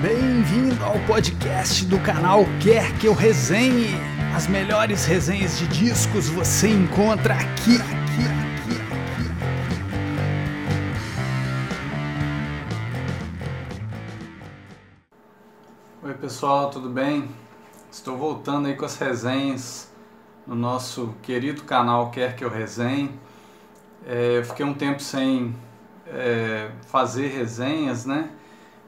Bem-vindo ao podcast do canal Quer Que Eu Resenhe. As melhores resenhas de discos você encontra aqui, aqui, aqui, aqui. Oi pessoal, tudo bem? Estou voltando aí com as resenhas no nosso querido canal Quer Que Eu Resenhe. É, eu fiquei um tempo sem é, fazer resenhas, né?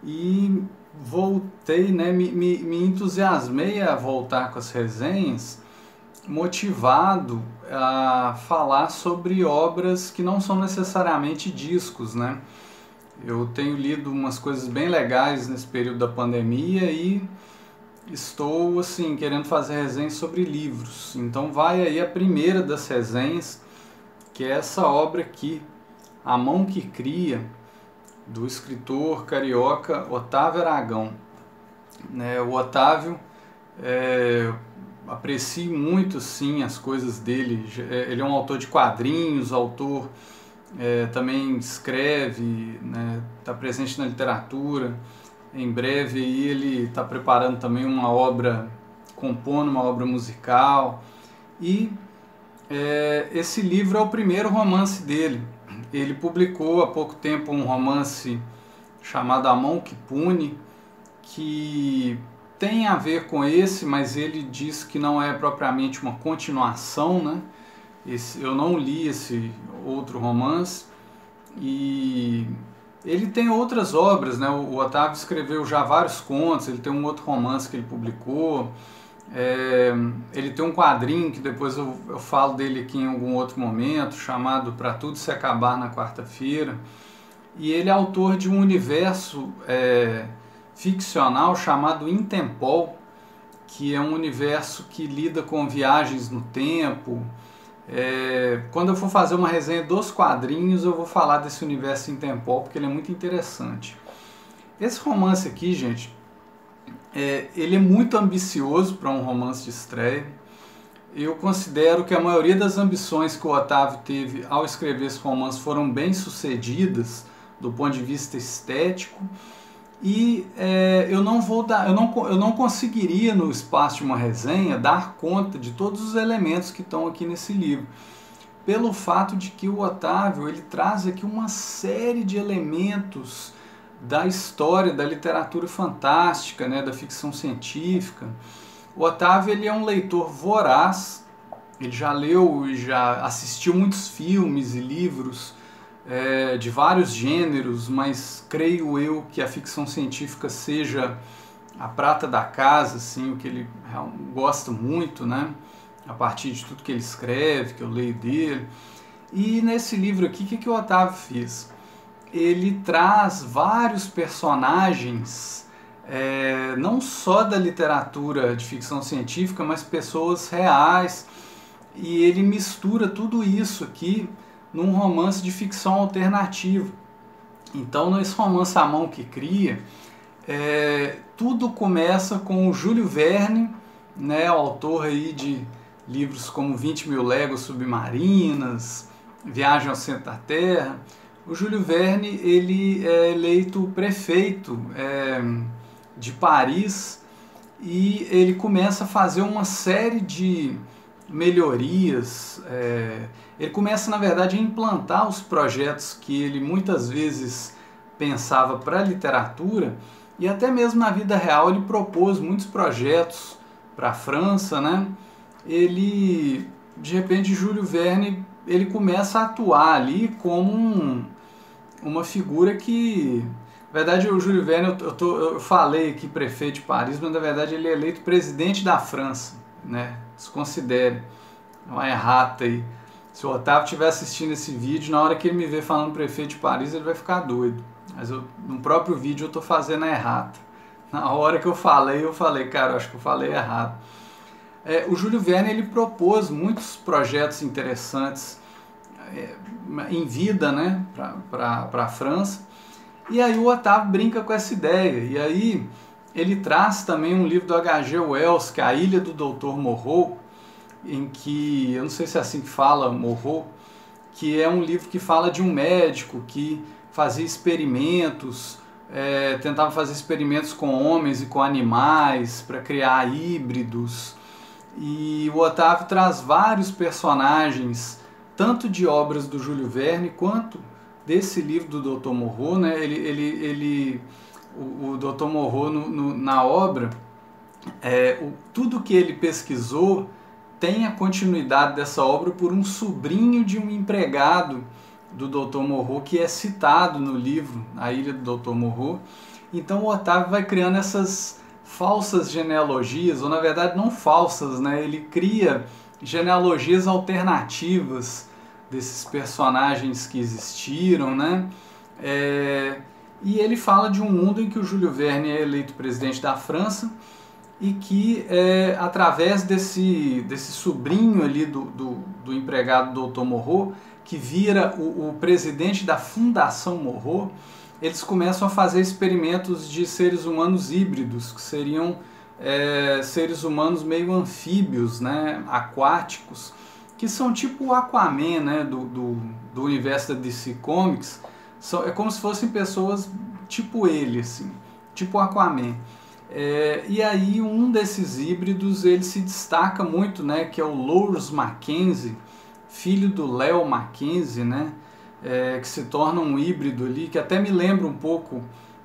E voltei, né, me, me, me entusiasmei a voltar com as resenhas, motivado a falar sobre obras que não são necessariamente discos, né? Eu tenho lido umas coisas bem legais nesse período da pandemia e estou assim querendo fazer resenhas sobre livros. Então vai aí a primeira das resenhas, que é essa obra aqui, A Mão que Cria, do escritor carioca Otávio Aragão. Né, o Otávio, é, aprecio muito sim as coisas dele. É, ele é um autor de quadrinhos, autor é, também escreve, está né, tá presente na literatura. Em breve ele está preparando também uma obra, compondo uma obra musical. E é, esse livro é o primeiro romance dele, ele publicou há pouco tempo um romance chamado A Mão que Pune, que tem a ver com esse, mas ele diz que não é propriamente uma continuação, né? Esse, eu não li esse outro romance e ele tem outras obras, né? O, Otávio escreveu já vários contos, ele tem um outro romance que ele publicou, é, ele tem um quadrinho que depois eu, eu falo dele aqui em algum outro momento, chamado Para Tudo Se Acabar na Quarta-feira. E ele é autor de um universo é, ficcional chamado Intempol, que é um universo que lida com viagens no tempo. É, quando eu for fazer uma resenha dos quadrinhos, eu vou falar desse universo Intempol, porque ele é muito interessante. Esse romance aqui, gente, é, ele é muito ambicioso para um romance de estreia. Eu considero que a maioria das ambições que o Otávio teve ao escrever esse romance foram bem sucedidas do ponto de vista estético. E é, eu não vou dar, eu não, eu não conseguiria no espaço de uma resenha dar conta de todos os elementos que estão aqui nesse livro, pelo fato de que o Otávio ele traz aqui uma série de elementos da história, da literatura fantástica, né, da ficção científica. O Otávio ele é um leitor voraz, ele já leu e já assistiu muitos filmes e livros é, de vários gêneros, mas creio eu que a ficção científica seja a prata da casa, assim, o que ele gosta muito, né? A partir de tudo que ele escreve, que eu leio dele. E nesse livro aqui, o que, que o Otávio fez? Ele traz vários personagens, é, não só da literatura de ficção científica, mas pessoas reais, e ele mistura tudo isso aqui num romance de ficção alternativa. Então, nesse romance A Mão que Cria, é, tudo começa com o Júlio Verne, né, o autor aí de livros como 20 mil léguas submarinas, Viagem ao Centro da Terra, o Júlio Verne ele é eleito prefeito é, de Paris e ele começa a fazer uma série de melhorias. É, ele começa, na verdade, a implantar os projetos que ele muitas vezes pensava para a literatura e até mesmo na vida real ele propôs muitos projetos para a França, né? Ele, de repente, Júlio Verne ele começa a atuar ali como um, uma figura que. Na verdade, o Júlio Verne, eu, tô, eu falei aqui prefeito de Paris, mas na verdade ele é eleito presidente da França. Né? Se considere. É uma errata aí. Se o Otávio estiver assistindo esse vídeo, na hora que ele me ver falando prefeito de Paris, ele vai ficar doido. Mas eu, no próprio vídeo eu estou fazendo a errata. Na hora que eu falei, eu falei, cara, eu acho que eu falei errado. É, o Júlio Verne ele propôs muitos projetos interessantes em vida né, para a França. E aí o Otávio brinca com essa ideia. E aí ele traz também um livro do H.G. Wells, que é A Ilha do Doutor Morrow, em que, eu não sei se é assim que fala, Morrow, que é um livro que fala de um médico que fazia experimentos é, tentava fazer experimentos com homens e com animais para criar híbridos. E o Otávio traz vários personagens, tanto de obras do Júlio Verne quanto desse livro do Dr. Morro. Né? Ele, ele, ele, o, o Dr. Morro, no, no, na obra, é, o, tudo que ele pesquisou tem a continuidade dessa obra por um sobrinho de um empregado do Dr. Morro, que é citado no livro A Ilha do Dr. Morro. Então o Otávio vai criando essas falsas genealogias, ou na verdade não falsas, né? Ele cria genealogias alternativas desses personagens que existiram, né? É... E ele fala de um mundo em que o Júlio Verne é eleito presidente da França e que é, através desse, desse sobrinho ali do, do, do empregado do Dr. Morro, que vira o, o presidente da Fundação Morro, eles começam a fazer experimentos de seres humanos híbridos, que seriam é, seres humanos meio anfíbios, né, aquáticos, que são tipo o Aquaman né, do, do, do universo da DC Comics. São, é como se fossem pessoas tipo ele, assim, tipo o Aquaman. É, e aí um desses híbridos ele se destaca muito, né, que é o Lourdes Mackenzie, filho do Léo Mackenzie, né? É, que se torna um híbrido ali, que até me lembra um pouco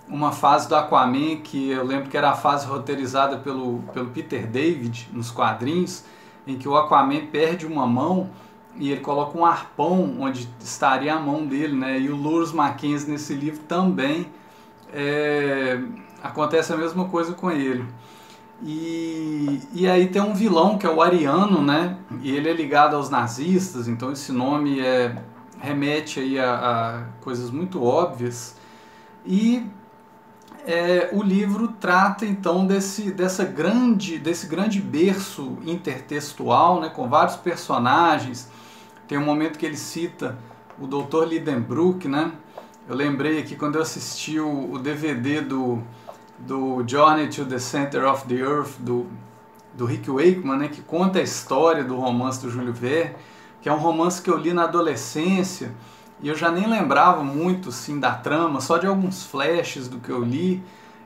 uma fase do Aquaman, que eu lembro que era a fase roteirizada pelo, pelo Peter David nos quadrinhos, em que o Aquaman perde uma mão e ele coloca um arpão onde estaria a mão dele, né? E o Lourdes Mackenzie nesse livro também é, acontece a mesma coisa com ele. E, e aí tem um vilão que é o Ariano, né? E ele é ligado aos nazistas, então esse nome é, remete aí a, a coisas muito óbvias. E é, o livro trata então desse, dessa grande, desse grande berço intertextual, né, com vários personagens. Tem um momento que ele cita o Dr. Lidenbrook, né? Eu lembrei aqui quando eu assisti o, o DVD do do Journey to the Center of the Earth, do, do Rick Wakeman, né, que conta a história do romance do Júlio Verne, que é um romance que eu li na adolescência e eu já nem lembrava muito sim da trama, só de alguns flashes do que eu li.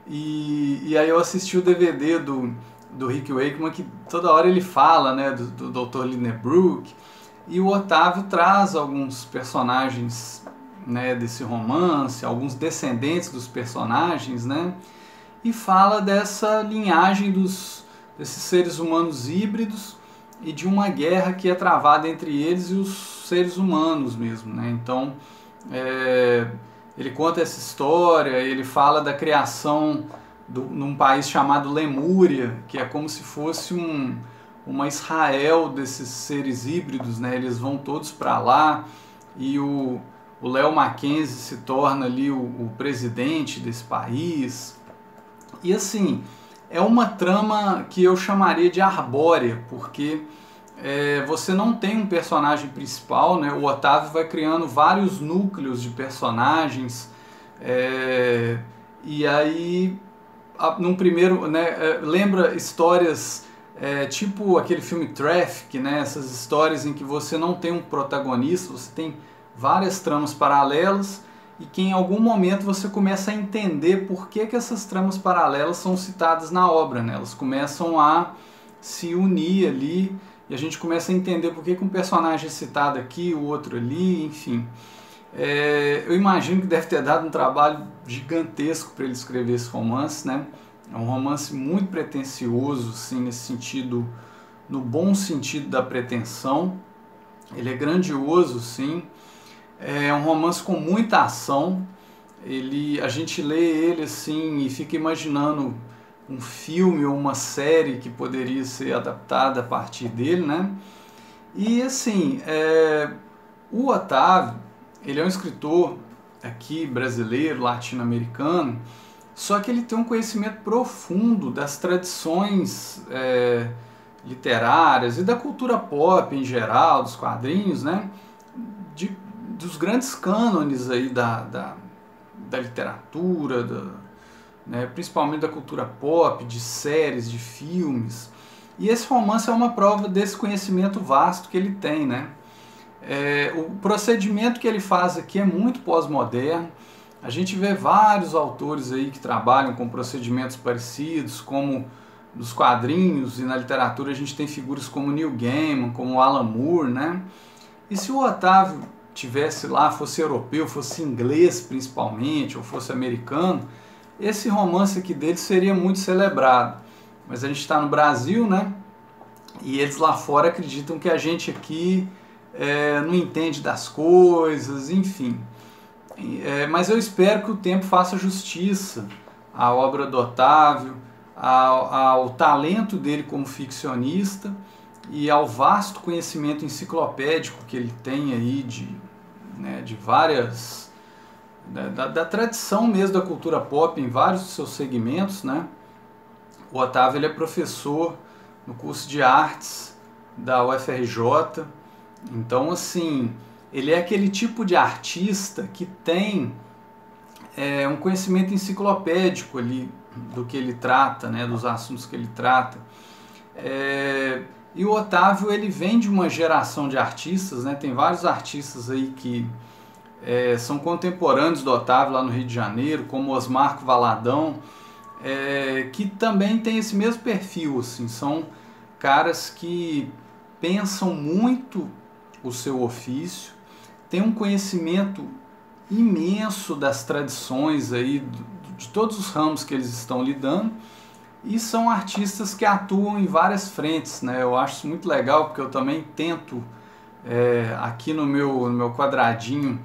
E, e aí eu assisti o DVD do, do Rick Wakeman, que toda hora ele fala né, do, do Dr. Linnebrook, e o Otávio traz alguns personagens né, desse romance, alguns descendentes dos personagens, né? e fala dessa linhagem dos, desses seres humanos híbridos e de uma guerra que é travada entre eles e os seres humanos mesmo. Né? Então, é, ele conta essa história, ele fala da criação do, num país chamado Lemúria, que é como se fosse um, uma Israel desses seres híbridos, né? eles vão todos para lá e o Léo Mackenzie se torna ali o, o presidente desse país. E assim, é uma trama que eu chamaria de arbórea, porque é, você não tem um personagem principal, né? O Otávio vai criando vários núcleos de personagens, é, e aí, num primeiro, né, é, lembra histórias é, tipo aquele filme Traffic, né? Essas histórias em que você não tem um protagonista, você tem várias tramas paralelas e que em algum momento você começa a entender por que, que essas tramas paralelas são citadas na obra. Né? Elas começam a se unir ali e a gente começa a entender por que, um personagem é citado aqui, o outro ali, enfim. É, eu imagino que deve ter dado um trabalho gigantesco para ele escrever esse romance, né? É um romance muito pretensioso, sim, nesse sentido, no bom sentido da pretensão. Ele é grandioso, sim. É um romance com muita ação. Ele, a gente lê ele assim e fica imaginando um filme ou uma série que poderia ser adaptada a partir dele, né? E assim, é, o Otávio, ele é um escritor aqui brasileiro, latino-americano, só que ele tem um conhecimento profundo das tradições é, literárias e da cultura pop em geral, dos quadrinhos, né? De, dos grandes cânones aí da, da, da literatura, da, né, principalmente da cultura pop, de séries, de filmes. E esse romance é uma prova desse conhecimento vasto que ele tem. Né? É, o procedimento que ele faz aqui é muito pós-moderno. A gente vê vários autores aí que trabalham com procedimentos parecidos, como nos quadrinhos e na literatura a gente tem figuras como Neil Gaiman, como Alan Moore, né? E se o Otávio tivesse lá, fosse europeu, fosse inglês principalmente, ou fosse americano, esse romance aqui dele seria muito celebrado. Mas a gente está no Brasil, né? E eles lá fora acreditam que a gente aqui é, não entende das coisas, enfim. É, mas eu espero que o tempo faça justiça à obra do Otávio, ao, ao talento dele como ficcionista e ao vasto conhecimento enciclopédico que ele tem aí de, né, de várias da, da, tradição mesmo da cultura pop em vários dos seus segmentos, né? O Otávio ele é professor no curso de artes da UFRJ, então assim ele é aquele tipo de artista que tem é, um conhecimento enciclopédico ali do que ele trata, né, dos assuntos que ele trata. É, e o Otávio ele vem de uma geração de artistas, né, tem vários artistas aí que é, são contemporâneos do Otávio lá no Rio de Janeiro, como Osmarco Valadão, é, que também tem esse mesmo perfil, assim, são caras que pensam muito o seu ofício, tem um conhecimento imenso das tradições aí de todos os ramos que eles estão lidando e são artistas que atuam em várias frentes, né? Eu acho isso muito legal porque eu também tento é, aqui no meu, no meu quadradinho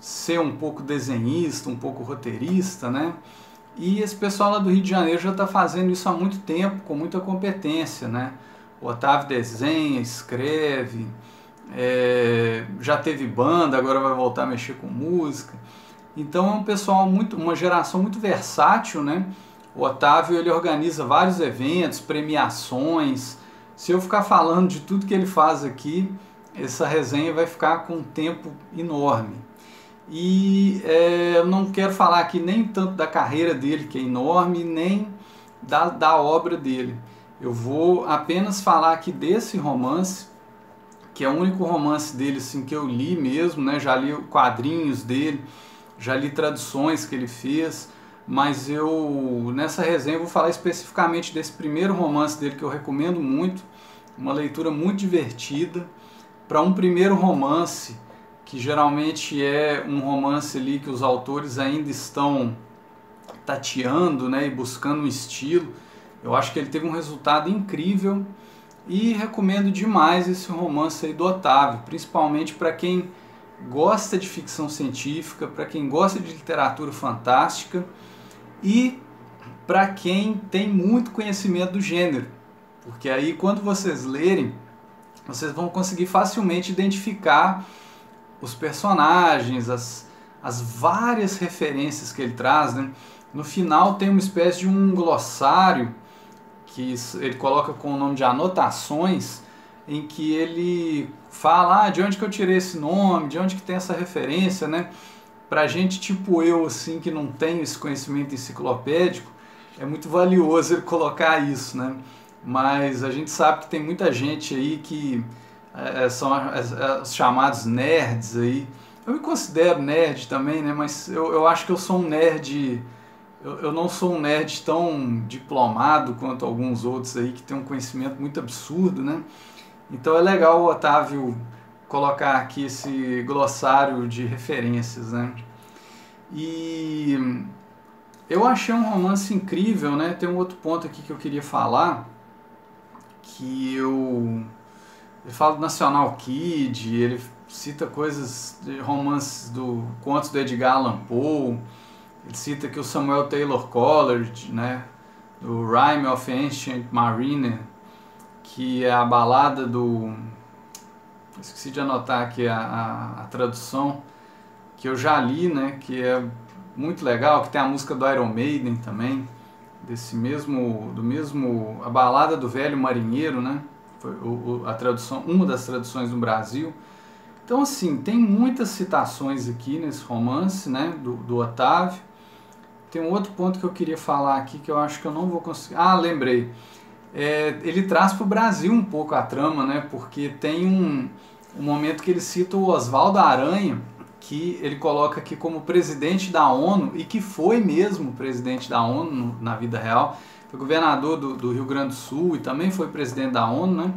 ser um pouco desenhista, um pouco roteirista, né? E esse pessoal lá do Rio de Janeiro já está fazendo isso há muito tempo, com muita competência, né? O Otávio desenha, escreve, é, já teve banda, agora vai voltar a mexer com música. Então é um pessoal muito, uma geração muito versátil, né? O Otávio ele organiza vários eventos, premiações. Se eu ficar falando de tudo que ele faz aqui, essa resenha vai ficar com um tempo enorme. E é, eu não quero falar aqui nem tanto da carreira dele, que é enorme, nem da, da obra dele. Eu vou apenas falar aqui desse romance, que é o único romance dele assim, que eu li mesmo, né? já li quadrinhos dele, já li traduções que ele fez, mas eu nessa resenha eu vou falar especificamente desse primeiro romance dele que eu recomendo muito, uma leitura muito divertida para um primeiro romance que geralmente é um romance ali que os autores ainda estão tateando, né, e buscando um estilo. Eu acho que ele teve um resultado incrível e recomendo demais esse romance aí do Otávio, principalmente para quem gosta de ficção científica, para quem gosta de literatura fantástica e para quem tem muito conhecimento do gênero. Porque aí quando vocês lerem, vocês vão conseguir facilmente identificar os personagens, as, as várias referências que ele traz. Né? No final tem uma espécie de um glossário que ele coloca com o nome de anotações, em que ele fala ah, de onde que eu tirei esse nome, de onde que tem essa referência, né? Pra gente tipo eu, assim, que não tem esse conhecimento enciclopédico, é muito valioso ele colocar isso, né? Mas a gente sabe que tem muita gente aí que é, são os chamados nerds aí. Eu me considero nerd também, né? Mas eu, eu acho que eu sou um nerd eu, eu não sou um nerd tão diplomado quanto alguns outros aí que tem um conhecimento muito absurdo, né? Então é legal o Otávio colocar aqui esse glossário de referências, né? E eu achei um romance incrível, né? Tem um outro ponto aqui que eu queria falar, que eu, eu falo do National Kid, ele cita coisas de romances do contos do Edgar Allan Poe, ele cita aqui o Samuel Taylor Coleridge, né, do Rhyme of Ancient Mariner, que é a balada do. Esqueci de anotar aqui a, a, a, tradução, que eu já li, né, que é muito legal, que tem a música do Iron Maiden também, desse mesmo, do mesmo, a balada do velho marinheiro, né, foi o, a tradução, uma das traduções no Brasil. Então, assim, tem muitas citações aqui nesse romance, né, do, do Otávio. Tem um outro ponto que eu queria falar aqui que eu acho que eu não vou conseguir. Ah, lembrei. É, ele traz para o Brasil um pouco a trama, né? Porque tem um, um momento que ele cita o Oswaldo Aranha que ele coloca aqui como presidente da ONU e que foi mesmo presidente da ONU na vida real, foi governador do, do Rio Grande do Sul e também foi presidente da ONU, né?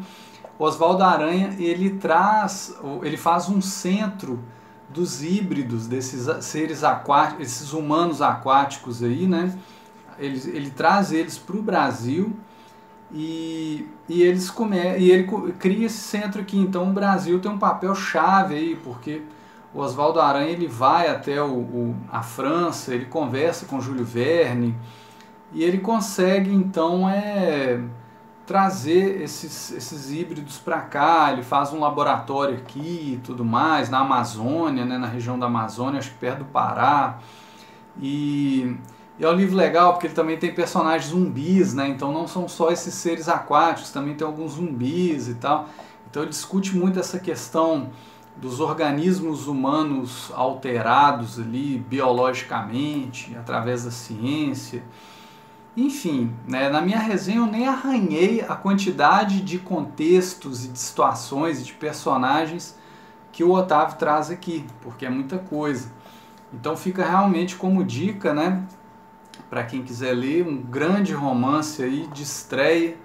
Oswaldo Aranha ele traz, ele faz um centro dos híbridos desses seres aquáticos, esses humanos aquáticos aí, né? Ele, ele traz eles para o Brasil e, e eles come, e ele cria esse centro aqui. Então o Brasil tem um papel chave aí, porque o Oswaldo Aranha ele vai até o, o, a França, ele conversa com Júlio Verne e ele consegue então é trazer esses, esses híbridos para cá. Ele faz um laboratório aqui e tudo mais, na Amazônia, né, na região da Amazônia, acho que perto do Pará. E, e é um livro legal porque ele também tem personagens zumbis, né? Então não são só esses seres aquáticos, também tem alguns zumbis e tal. Então ele discute muito essa questão dos organismos humanos alterados ali biologicamente, através da ciência. Enfim, né, na minha resenha eu nem arranhei a quantidade de contextos e de situações e de personagens que o Otávio traz aqui, porque é muita coisa. Então fica realmente como dica, né, para quem quiser ler, um grande romance aí de estreia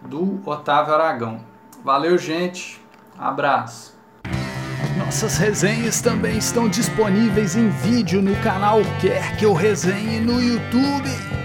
do Otávio Aragão. Valeu, gente. Abraço. Nossas resenhas também estão disponíveis em vídeo no canal Quer que eu resenhe no YouTube.